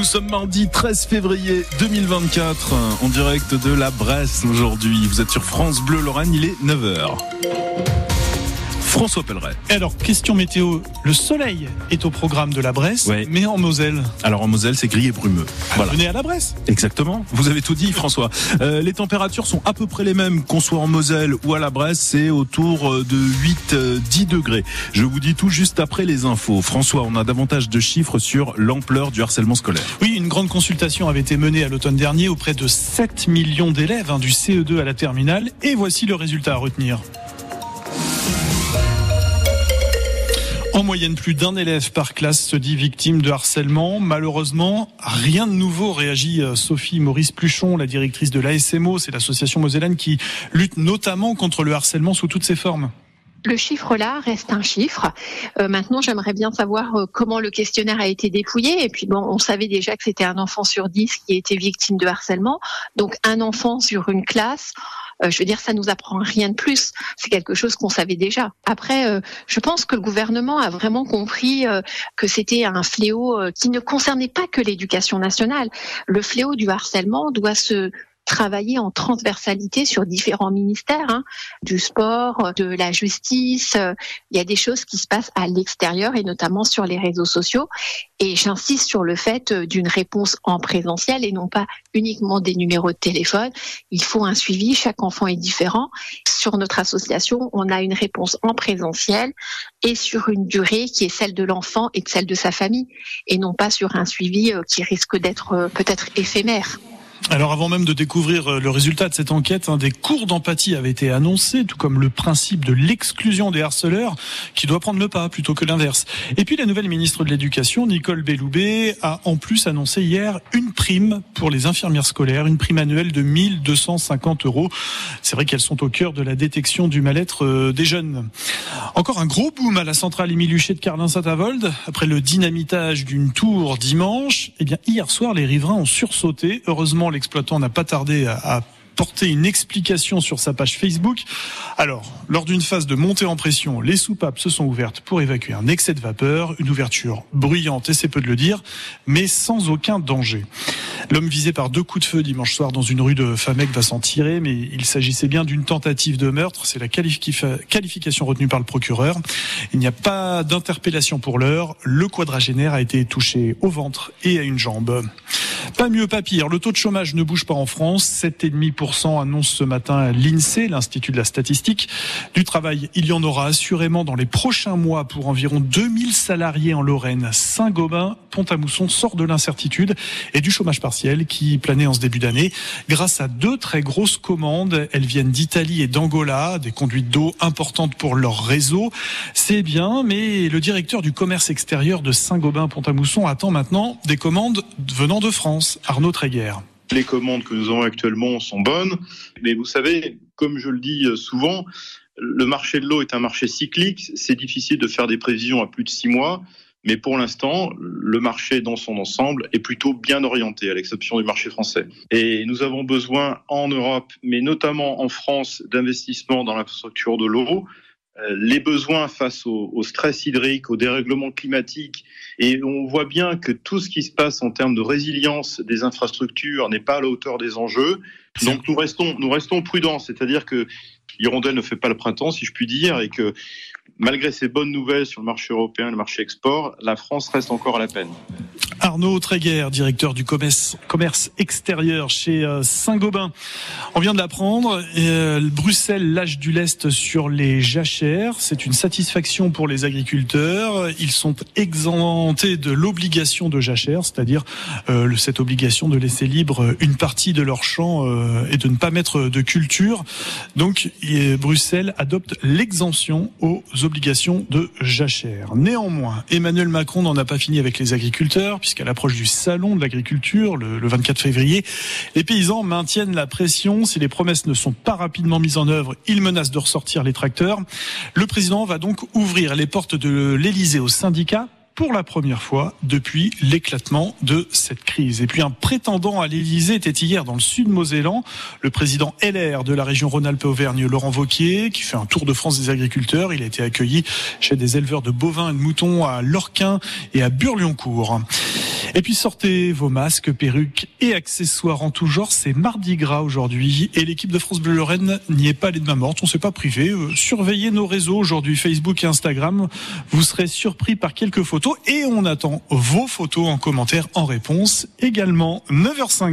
Nous sommes mardi 13 février 2024 en direct de la Bresse aujourd'hui. Vous êtes sur France Bleu Lorraine, il est 9h. François Pelleret. Alors, question météo. Le soleil est au programme de la Bresse, mais en Moselle. Alors en Moselle, c'est gris et brumeux. Voilà. Venez à la Bresse. Exactement. Vous avez tout dit, François. Euh, les températures sont à peu près les mêmes qu'on soit en Moselle ou à la Bresse. C'est autour de 8-10 euh, degrés. Je vous dis tout juste après les infos. François, on a davantage de chiffres sur l'ampleur du harcèlement scolaire. Oui, une grande consultation avait été menée à l'automne dernier auprès de 7 millions d'élèves hein, du CE2 à la terminale. Et voici le résultat à retenir. En moyenne, plus d'un élève par classe se dit victime de harcèlement. Malheureusement, rien de nouveau, réagit euh, Sophie Maurice Pluchon, la directrice de l'ASMO, c'est l'association mosellane qui lutte notamment contre le harcèlement sous toutes ses formes. Le chiffre là reste un chiffre. Euh, maintenant, j'aimerais bien savoir euh, comment le questionnaire a été dépouillé. Et puis bon, on savait déjà que c'était un enfant sur dix qui était victime de harcèlement. Donc un enfant sur une classe. Euh, je veux dire, ça nous apprend rien de plus. C'est quelque chose qu'on savait déjà. Après, euh, je pense que le gouvernement a vraiment compris euh, que c'était un fléau qui ne concernait pas que l'éducation nationale. Le fléau du harcèlement doit se travailler en transversalité sur différents ministères, hein, du sport, de la justice. Il y a des choses qui se passent à l'extérieur et notamment sur les réseaux sociaux. Et j'insiste sur le fait d'une réponse en présentiel et non pas uniquement des numéros de téléphone. Il faut un suivi, chaque enfant est différent. Sur notre association, on a une réponse en présentiel et sur une durée qui est celle de l'enfant et de celle de sa famille et non pas sur un suivi euh, qui risque d'être euh, peut-être éphémère. Alors avant même de découvrir euh, le résultat de cette enquête, un des cours d'empathie avait été annoncé, tout comme le principe de l'exclusion des harceleurs, qui doit prendre le pas plutôt que l'inverse. Et puis la nouvelle ministre de l'Éducation, Nicole Belloubet, a en plus annoncé hier une prime pour les infirmières scolaires, une prime annuelle de 1250 euros. C'est vrai qu'elles sont au cœur de la détection du mal-être euh, des jeunes. Encore un gros boom à la centrale Émile de Carlin-Saint-Avold. Après le dynamitage d'une tour dimanche, eh bien hier soir, les riverains ont sursauté. Heureusement, l'exploitant n'a pas tardé à, porter une explication sur sa page Facebook. Alors, lors d'une phase de montée en pression, les soupapes se sont ouvertes pour évacuer un excès de vapeur, une ouverture bruyante, et c'est peu de le dire, mais sans aucun danger. L'homme visé par deux coups de feu dimanche soir dans une rue de Famec va s'en tirer, mais il s'agissait bien d'une tentative de meurtre. C'est la qualification retenue par le procureur. Il n'y a pas d'interpellation pour l'heure. Le quadragénaire a été touché au ventre et à une jambe. Pas mieux, pas pire. Le taux de chômage ne bouge pas en France. 7,5% annonce ce matin l'INSEE, l'Institut de la statistique. Du travail, il y en aura assurément dans les prochains mois pour environ 2000 salariés en Lorraine. Saint-Gobain, Pont-à-Mousson sort de l'incertitude et du chômage partiel qui planait en ce début d'année grâce à deux très grosses commandes. Elles viennent d'Italie et d'Angola, des conduites d'eau importantes pour leur réseau. C'est bien, mais le directeur du commerce extérieur de Saint-Gobain, Pont-à-Mousson attend maintenant des commandes venant de France. Arnaud Tréguer. Les commandes que nous avons actuellement sont bonnes, mais vous savez, comme je le dis souvent, le marché de l'eau est un marché cyclique. C'est difficile de faire des prévisions à plus de six mois. Mais pour l'instant, le marché dans son ensemble est plutôt bien orienté, à l'exception du marché français. Et nous avons besoin en Europe, mais notamment en France, d'investissements dans l'infrastructure de l'eau. Euh, les besoins face au, stress hydrique, au dérèglement climatique, et on voit bien que tout ce qui se passe en termes de résilience des infrastructures n'est pas à la hauteur des enjeux. Donc nous restons, nous restons prudents, c'est-à-dire que l'hirondelle ne fait pas le printemps, si je puis dire, et que malgré ces bonnes nouvelles sur le marché européen, le marché export, la France reste encore à la peine. Arnaud Tréguer, directeur du commerce, extérieur chez euh, Saint-Gobain. On vient de l'apprendre, euh, Bruxelles lâche du lest sur les jachères. C'est une satisfaction pour les agriculteurs. Ils sont exemptés de l'obligation de jachère, c'est-à-dire euh, cette obligation de laisser libre une partie de leur champ et de ne pas mettre de culture. Donc Bruxelles adopte l'exemption aux obligations de jachère. Néanmoins, Emmanuel Macron n'en a pas fini avec les agriculteurs puisqu'à l'approche du salon de l'agriculture, le, 24 février, les paysans maintiennent la pression. Si les promesses ne sont pas rapidement mises en œuvre, ils menacent de ressortir les tracteurs. Le président va donc ouvrir les portes de l'Elysée aux syndicats pour la première fois depuis l'éclatement de cette crise. Et puis un prétendant à l'Élysée était hier dans le sud Mosellan, le président LR de la région Rhône-Alpes-Auvergne, Laurent Vauquier, qui fait un tour de France des agriculteurs. Il a été accueilli chez des éleveurs de bovins et de moutons à Lorquin et à Burlioncourt. Et puis sortez vos masques, perruques et accessoires en tout genre. C'est Mardi Gras aujourd'hui et l'équipe de France Bleu Lorraine n'y est pas allée de main morte. On s'est pas privé. Euh, surveillez nos réseaux aujourd'hui, Facebook et Instagram. Vous serez surpris par quelques photos et on attend vos photos en commentaire en réponse également. 9h05.